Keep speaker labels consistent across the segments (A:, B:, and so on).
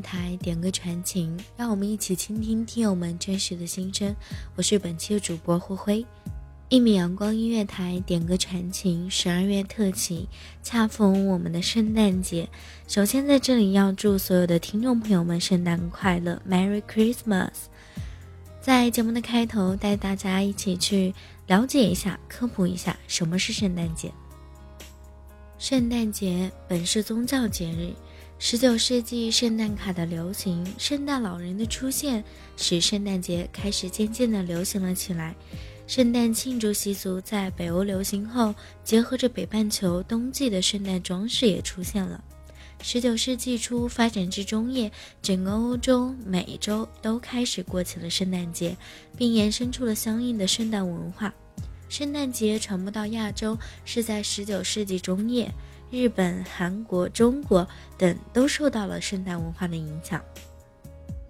A: 台，点歌传情，让我们一起倾听听友们真实的心声。我是本期的主播灰灰。一米阳光音乐台点歌传情，十二月特辑，恰逢我们的圣诞节。首先在这里要祝所有的听众朋友们圣诞快乐，Merry Christmas！在节目的开头，带大家一起去了解一下、科普一下什么是圣诞节。圣诞节本是宗教节日。十九世纪，圣诞卡的流行，圣诞老人的出现，使圣诞节开始渐渐地流行了起来。圣诞庆祝习俗在北欧流行后，结合着北半球冬季的圣诞装饰也出现了。十九世纪初发展至中叶，整个欧洲、美洲都开始过起了圣诞节，并延伸出了相应的圣诞文化。圣诞节传播到亚洲是在十九世纪中叶。日本、韩国、中国等都受到了圣诞文化的影响。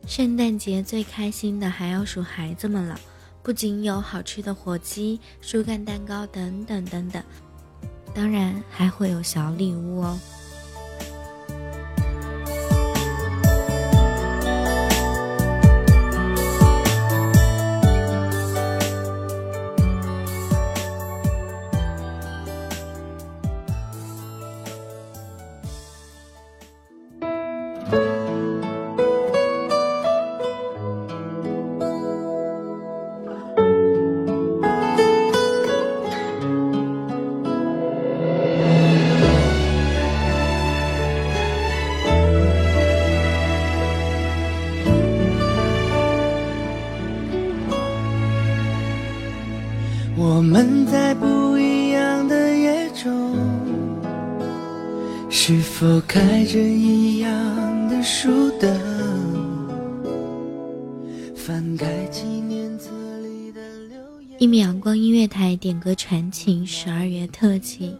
A: 圣诞节最开心的还要数孩子们了，不仅有好吃的火鸡、树干蛋糕等等等等，当然还会有小礼物哦。歌传情十二月特辑，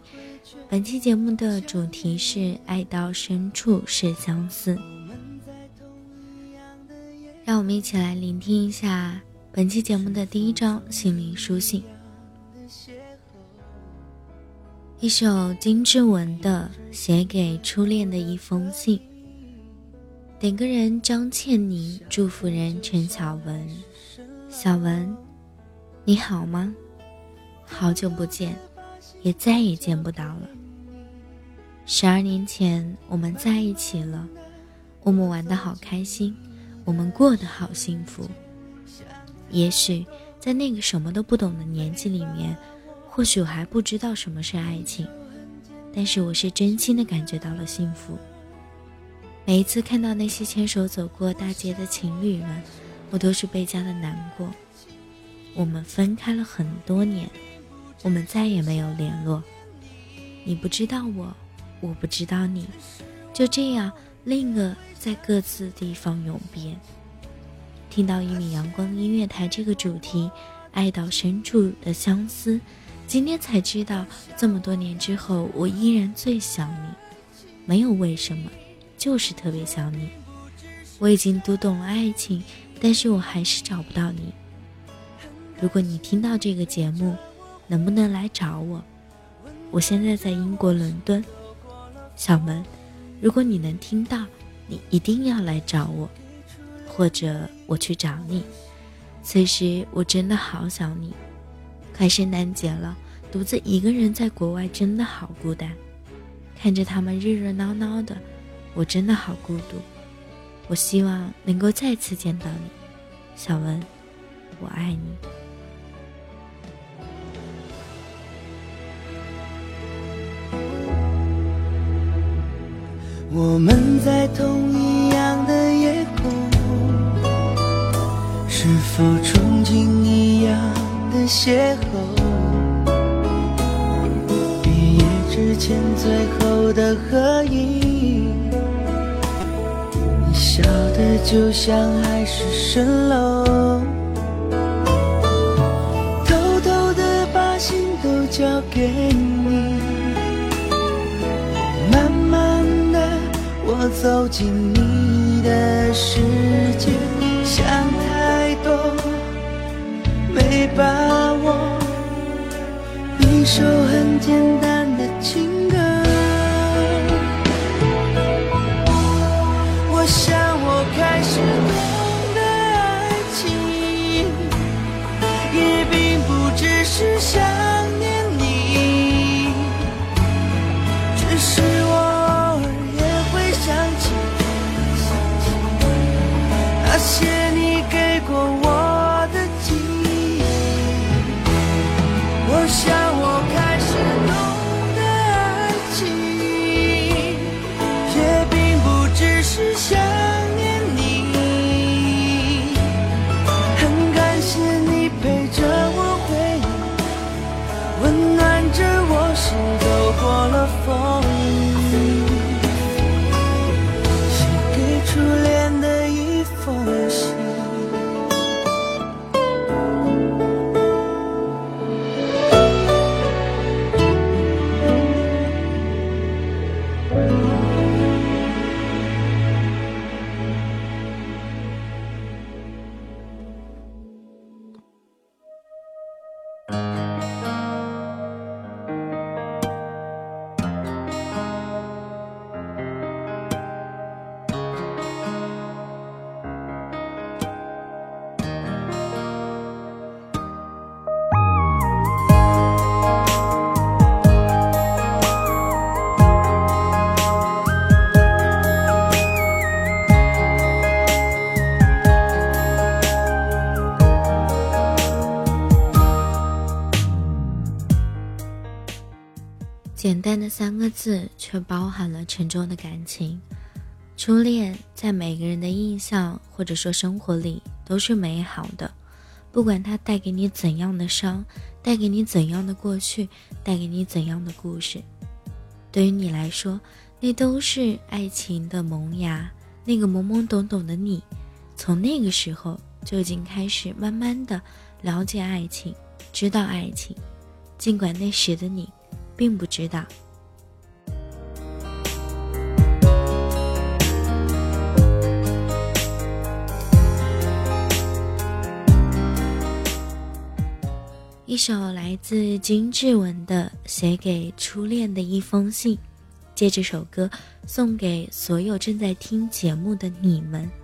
A: 本期节目的主题是“爱到深处是相思”。让我们一起来聆听一下本期节目的第一章心灵书信，一首金志文的《写给初恋的一封信》。点歌人张倩妮，祝福人陈小文。小文，你好吗？好久不见，也再也见不到了。十二年前我们在一起了，我们玩的好开心，我们过得好幸福。也许在那个什么都不懂的年纪里面，或许我还不知道什么是爱情，但是我是真心的感觉到了幸福。每一次看到那些牵手走过大街的情侣们，我都是倍加的难过。我们分开了很多年，我们再也没有联络。你不知道我，我不知道你，就这样，另一个在各自地方永别。听到一米阳光音乐台这个主题，爱到深处的相思，今天才知道，这么多年之后，我依然最想你，没有为什么，就是特别想你。我已经读懂了爱情，但是我还是找不到你。如果你听到这个节目，能不能来找我？我现在在英国伦敦，小门。如果你能听到，你一定要来找我。或者我去找你，此时我真的好想你。快圣诞节了，独自一个人在国外真的好孤单。看着他们热热闹闹的，我真的好孤独。我希望能够再次见到你，小文，我爱你。
B: 我们在同一样的夜空。是否憧憬一样的邂逅？毕业之前最后的合影，你笑得就像海市蜃楼，偷偷的把心都交给你，我走进你的世界，想太多。没把握，你说很
A: 简单个字，却包含了沉重的感情。初恋在每个人的印象或者说生活里都是美好的，不管它带给你怎样的伤，带给你怎样的过去，带给你怎样的故事，对于你来说，那都是爱情的萌芽。那个懵懵懂懂的你，从那个时候就已经开始慢慢的了解爱情，知道爱情，尽管那时的你。并不知道。一首来自金志文的《写给初恋的一封信》，借这首歌送给所有正在听节目的你们。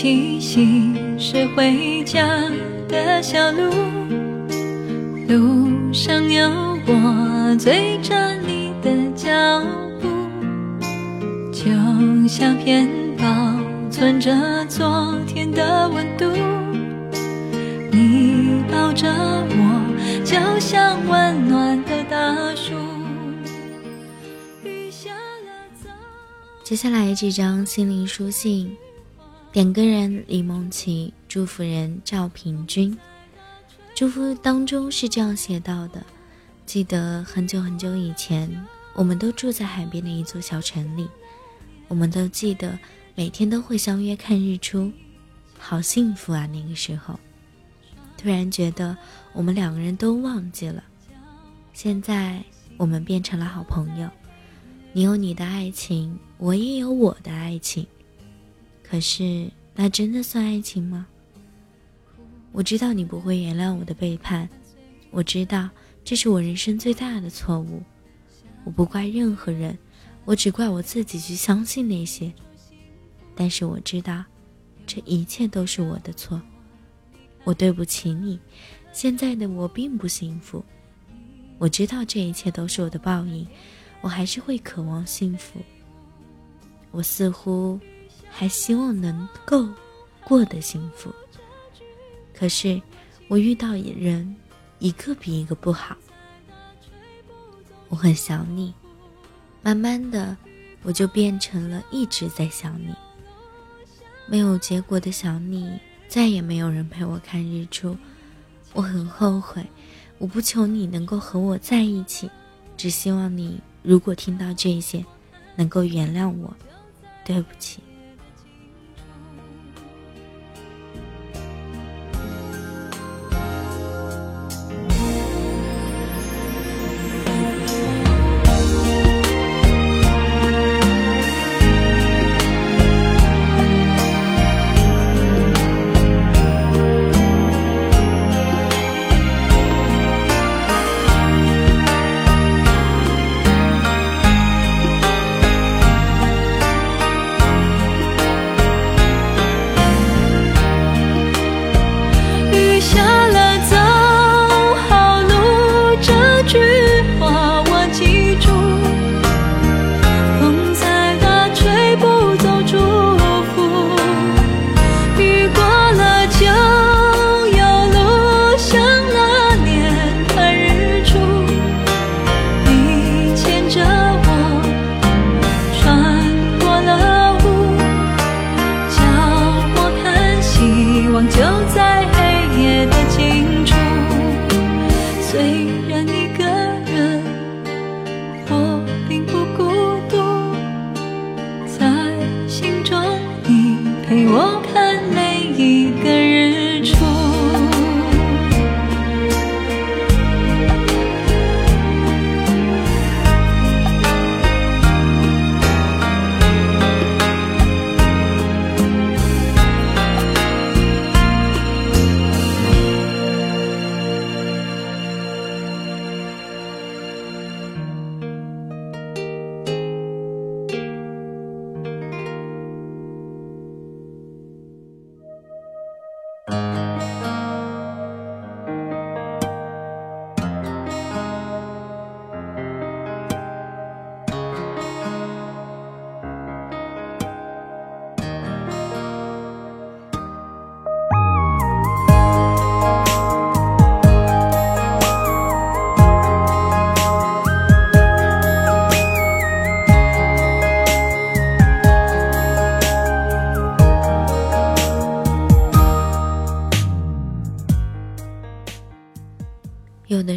C: 气息是回家的小路，路上有我追着你的脚步，就像片保存着昨天的温度。你抱着我，就像温暖的大树。雨下了早。
A: 接下来这张心灵书信，点歌人李梦琪，祝福人赵平君。祝福当中是这样写到的：记得很久很久以前，我们都住在海边的一座小城里，我们都记得每天都会相约看日出，好幸福啊！那个时候，突然觉得我们两个人都忘记了。现在我们变成了好朋友，你有你的爱情。我也有我的爱情，可是那真的算爱情吗？我知道你不会原谅我的背叛，我知道这是我人生最大的错误。我不怪任何人，我只怪我自己去相信那些。但是我知道，这一切都是我的错。我对不起你，现在的我并不幸福。我知道这一切都是我的报应，我还是会渴望幸福。我似乎还希望能够过得幸福，可是我遇到人一个比一个不好。我很想你，慢慢的我就变成了一直在想你。没有结果的想你，再也没有人陪我看日出。我很后悔，我不求你能够和我在一起，只希望你如果听到这些，能够原谅我。对不起。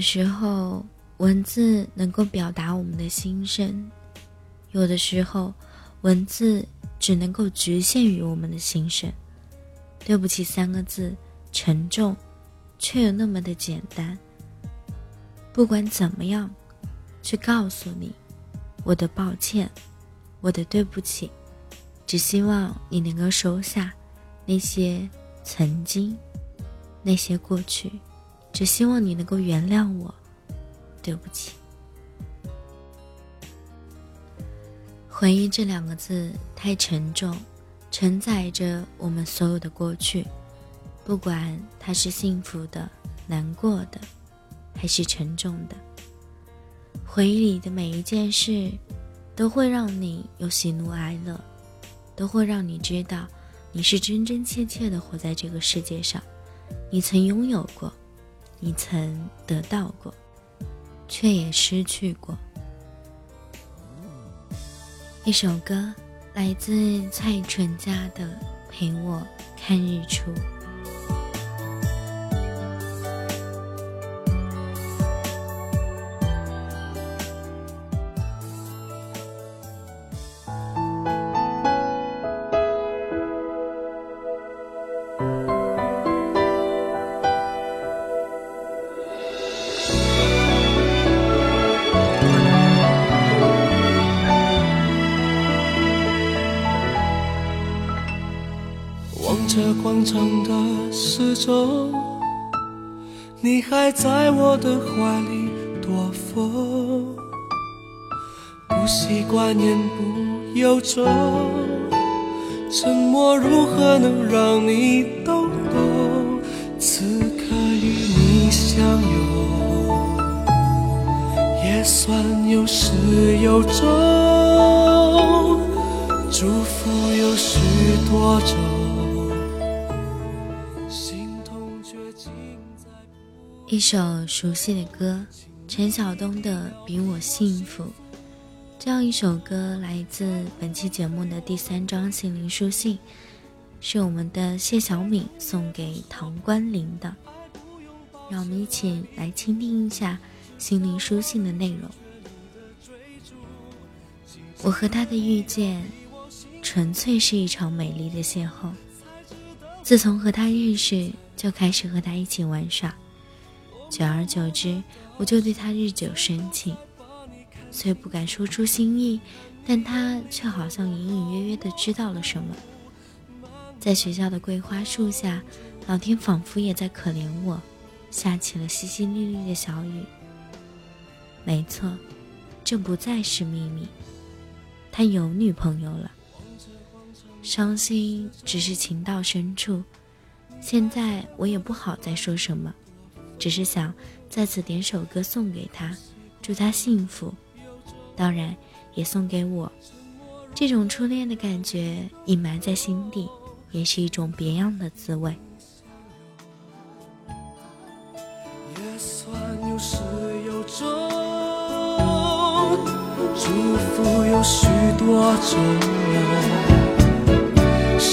A: 时候，文字能够表达我们的心声；有的时候，文字只能够局限于我们的心声。对不起三个字，沉重，却又那么的简单。不管怎么样，去告诉你我的抱歉，我的对不起，只希望你能够收下那些曾经，那些过去。只希望你能够原谅我，对不起。回忆这两个字太沉重，承载着我们所有的过去。不管它是幸福的、难过的，还是沉重的，回忆里的每一件事，都会让你有喜怒哀乐，都会让你知道，你是真真切切的活在这个世界上，你曾拥有过，你曾得到过，却也失去过。一首歌，来自蔡淳佳的《陪我看日出》。
D: 这广场的时钟，你还在我的怀里躲风，不习惯言不由衷，沉默如何能让你懂？此刻与你相拥，也算有始有终，祝福有许多种。
A: 一首熟悉的歌，陈晓东的《比我幸福》。这样一首歌来自本期节目的第三张心灵书信，是我们的谢小敏送给唐关林的。让我们一起来倾听一下心灵书信的内容。我和他的遇见，纯粹是一场美丽的邂逅。自从和他认识，就开始和他一起玩耍，久而久之，我就对他日久生情。虽不敢说出心意，但他却好像隐隐约约的知道了什么。在学校的桂花树下，老天仿佛也在可怜我，下起了淅淅沥沥的小雨。没错，这不再是秘密，他有女朋友了。伤心只是情到深处，现在我也不好再说什么，只是想在此点首歌送给他，祝他幸福。当然，也送给我。这种初恋的感觉隐埋在心底，也是一种别样的滋味。
D: 也算有始有终，祝福有许多种，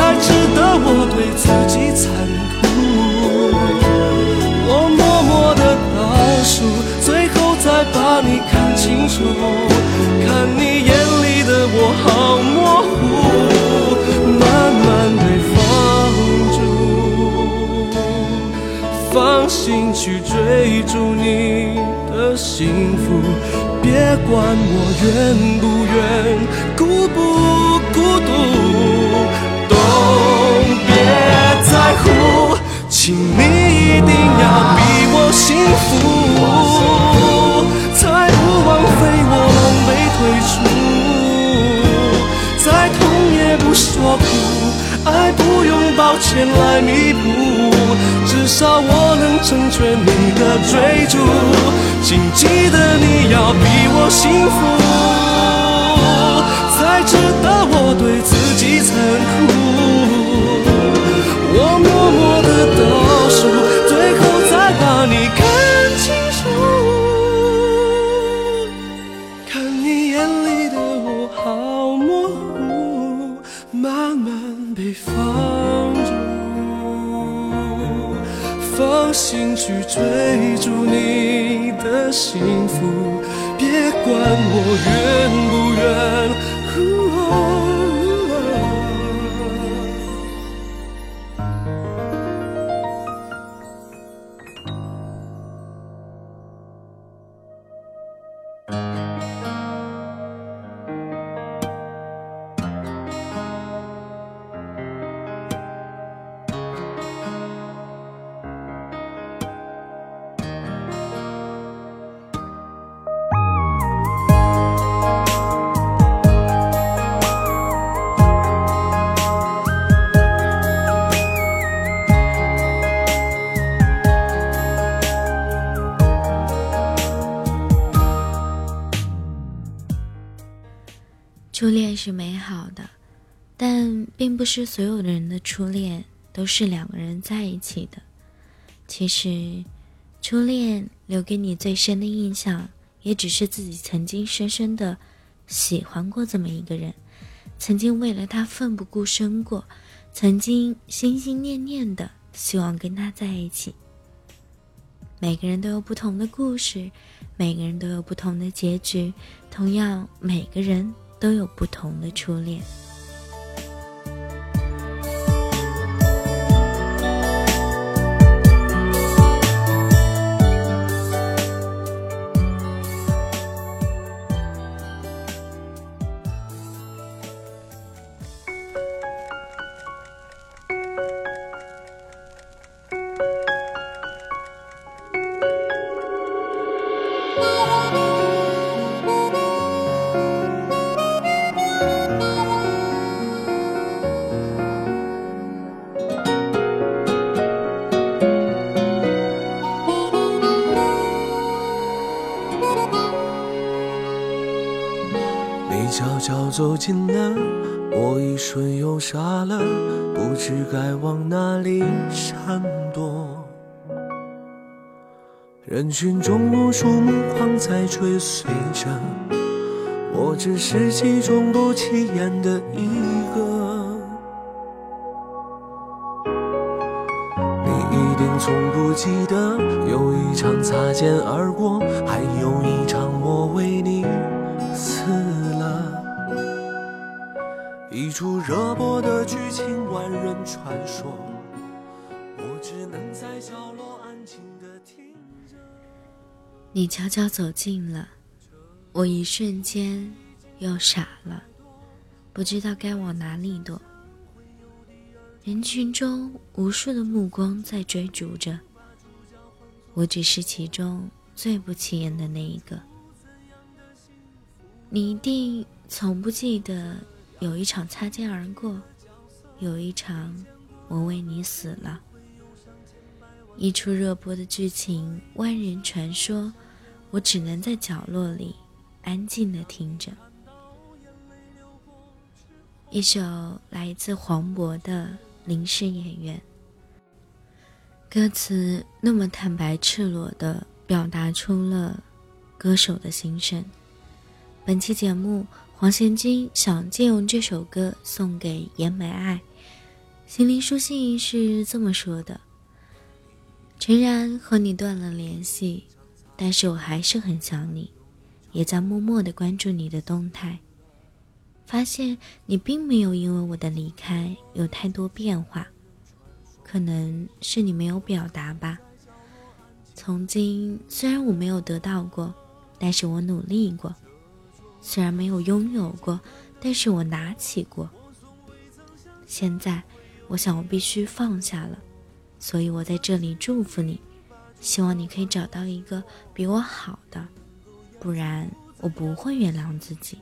D: 才值得我对自己残酷。我默默的倒数，最后再把你看清楚，看你眼里的我好模糊，慢慢被放逐。放心去追逐你的幸福，别管我愿不愿，孤不孤独，至少我能成全你的追逐，请记得你要比我幸福，
A: 是美好的，但并不是所有的人的初恋都是两个人在一起的。其实，初恋留给你最深的印象，也只是自己曾经深深的喜欢过这么一个人，曾经为了他奋不顾身过，曾经心心念念的希望跟他在一起。每个人都有不同的故事，每个人都有不同的结局，同样，每个人都有不同的初恋。
D: 不知该往哪里闪躲。人群中无数目光在追随着，我只是其中不起眼的一个。你一定从不记得，有一场擦肩而过，还有出热播的剧情，万人传说。我只能在角落安静的听着。
A: 你悄悄走近了，我一瞬间又傻了，不知道该往哪里躲。人群中无数的目光在追逐着，我只是其中最不起眼的那一个。你一定从不记得。有一场擦肩而过，有一场我为你死了。一出热播的剧情，万人传说，我只能在角落里安静的听着。一首来自黄渤的《临时演员》，歌词那么坦白赤裸的表达出了歌手的心声。本期节目。黄贤君想借用这首歌送给严美爱，心灵书信是这么说的：诚然和你断了联系，但是我还是很想你，也在默默的关注你的动态，发现你并没有因为我的离开有太多变化，可能是你没有表达吧。从今虽然我没有得到过，但是我努力过。虽然没有拥有过，但是我拿起过。现在，我想我必须放下了，所以我在这里祝福你，希望你可以找到一个比我好的，不然我不会原谅自己，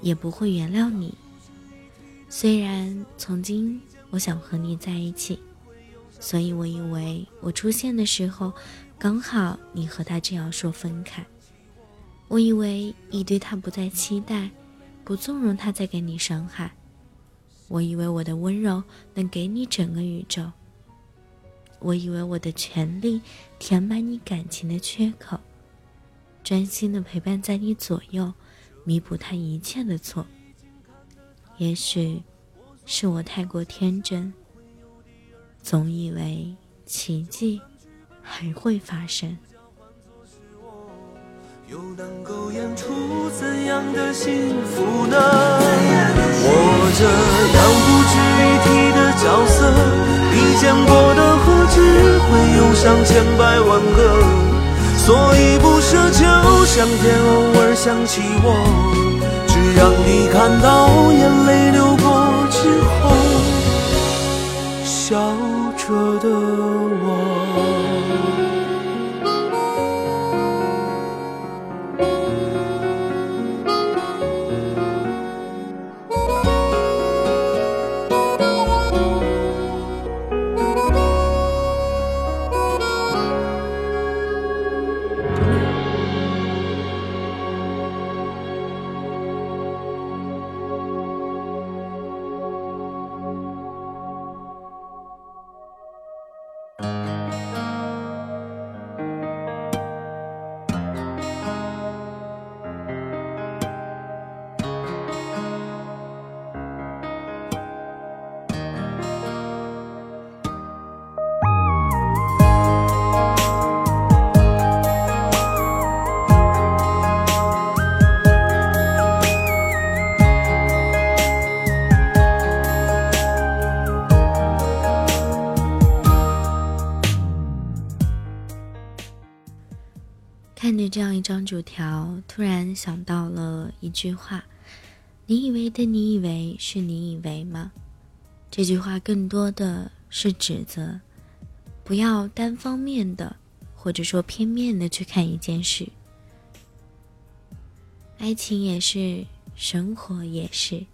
A: 也不会原谅你。虽然曾经我想和你在一起，所以我以为我出现的时候，刚好你和他正要说分开。我以为你对他不再期待，不纵容他再给你伤害。我以为我的温柔能给你整个宇宙。我以为我的全力填满你感情的缺口，专心的陪伴在你左右，弥补他一切的错。也许是我太过天真，总以为奇迹还会发生。
D: 又能够演出怎样的幸福呢？我这样不值一提的角色，你见过的何止会有上千百万个？所以不奢求上天偶尔想起我，只让你看到眼泪流过之后，笑着的我。
A: 主条，突然想到了一句话：“你以为的你以为是你以为吗？”这句话更多的是指责，不要单方面的，或者说片面的去看一件事。爱情也是，生活也是。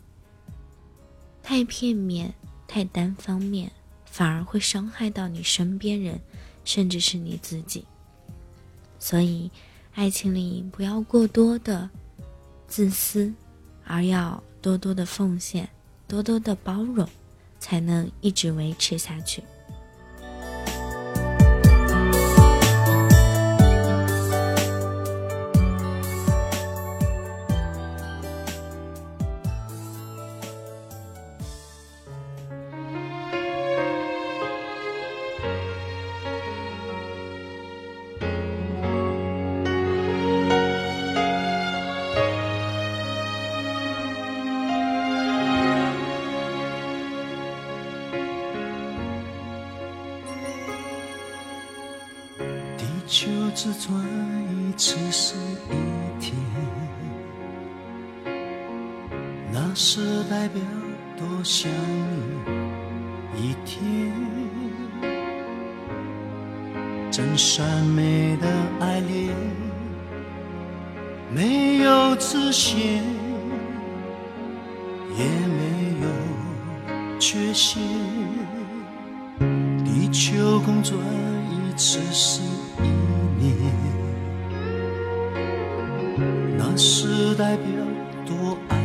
A: 太片面、太单方面，反而会伤害到你身边人，甚至是你自己。所以，爱情里不要过多的自私，而要多多的奉献，多多的包容。才能一直维持下去。
B: 也没有缺陷。地球公转一次是一年。那是代表多爱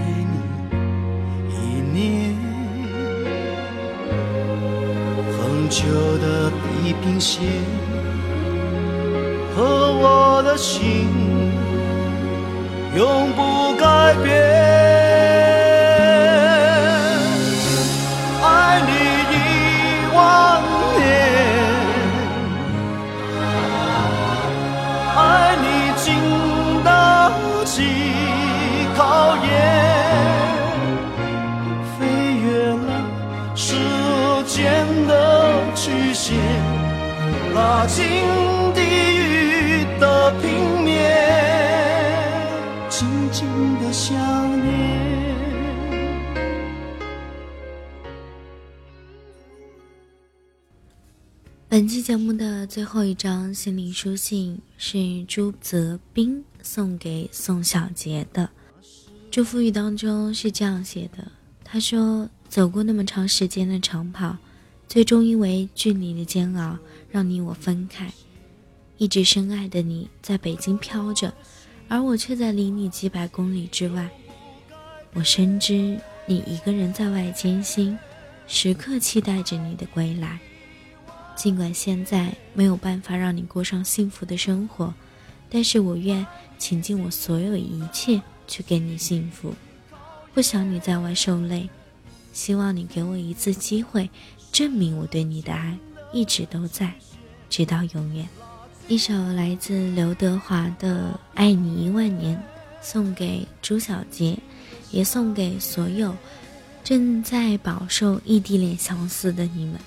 B: 你一年，恒久的地平线和我的心永不改变。
A: 节目的最后一张心灵书信是朱泽斌送给宋小杰的祝福语，当中是这样写的：“他说，走过那么长时间的长跑。”最终因为距离的煎熬，让你我分开。一直深爱的你在北京飘着，而我却在离你几百公里之外。我深知你一个人在外艰辛，时刻期待着你的归来。尽管现在没有办法让你过上幸福的生活，但是我愿倾尽我所有一切去给你幸福。不想你在外受累，希望你给我一次机会。证明我对你的爱一直都在，直到永远。一首来自刘德华的《爱你一万年》，送给朱小杰，也送给所有正在饱受异地恋相思的你们。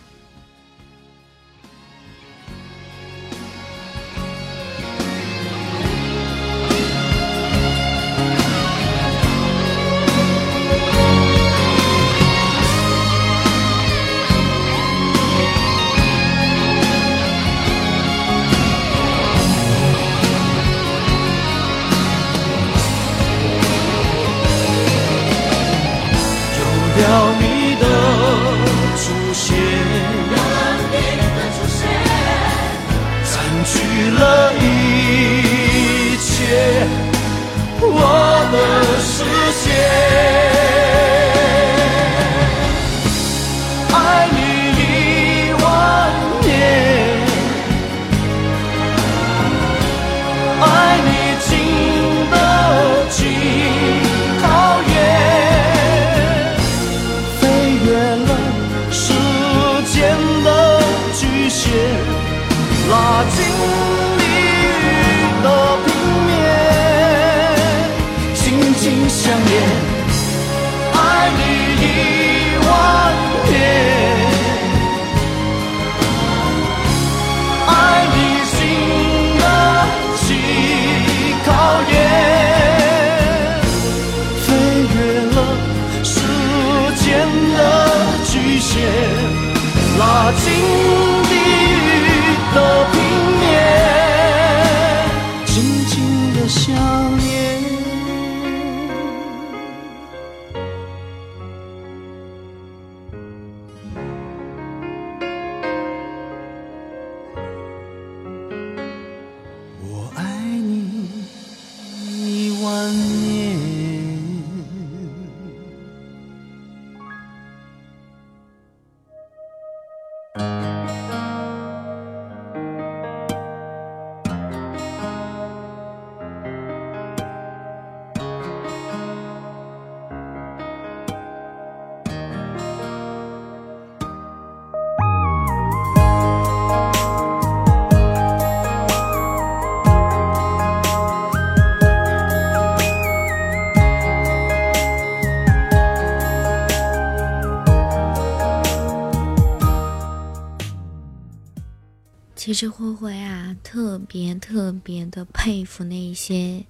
A: 其实灰灰啊，特别特别的佩服那些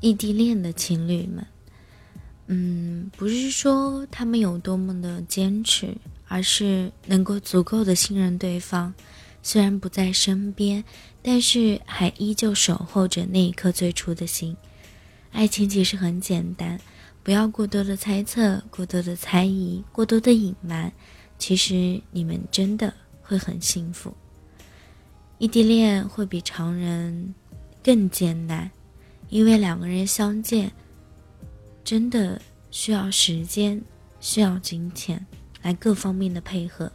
A: 异地恋的情侣们。嗯，不是说他们有多么的坚持，而是能够足够的信任对方。虽然不在身边，但是还依旧守候着那一颗最初的心。爱情其实很简单，不要过多的猜测，过多的猜疑，过多的隐瞒。其实你们真的会很幸福。异地恋会比常人更艰难，因为两个人相见真的需要时间，需要金钱来各方面的配合，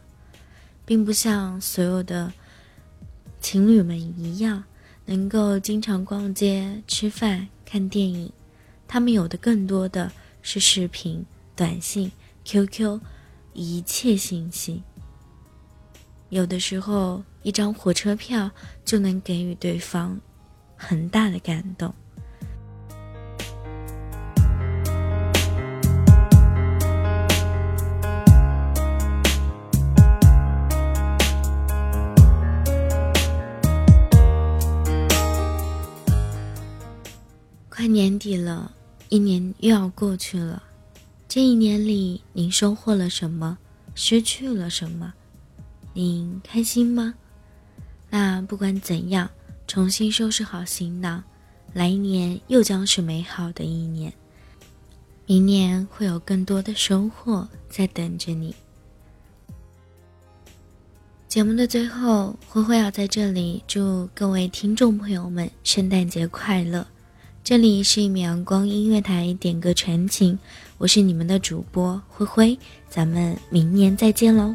A: 并不像所有的情侣们一样能够经常逛街、吃饭、看电影，他们有的更多的是视频、短信、QQ，一切信息。有的时候，一张火车票就能给予对方很大的感动。快年底了，一年又要过去了。这一年里，您收获了什么？失去了什么？您开心吗？那不管怎样，重新收拾好行囊，来年又将是美好的一年。明年会有更多的收获在等着你。节目的最后，灰灰要在这里祝各位听众朋友们圣诞节快乐。这里是一米阳光音乐台点歌传情，我是你们的主播灰灰，咱们明年再见喽。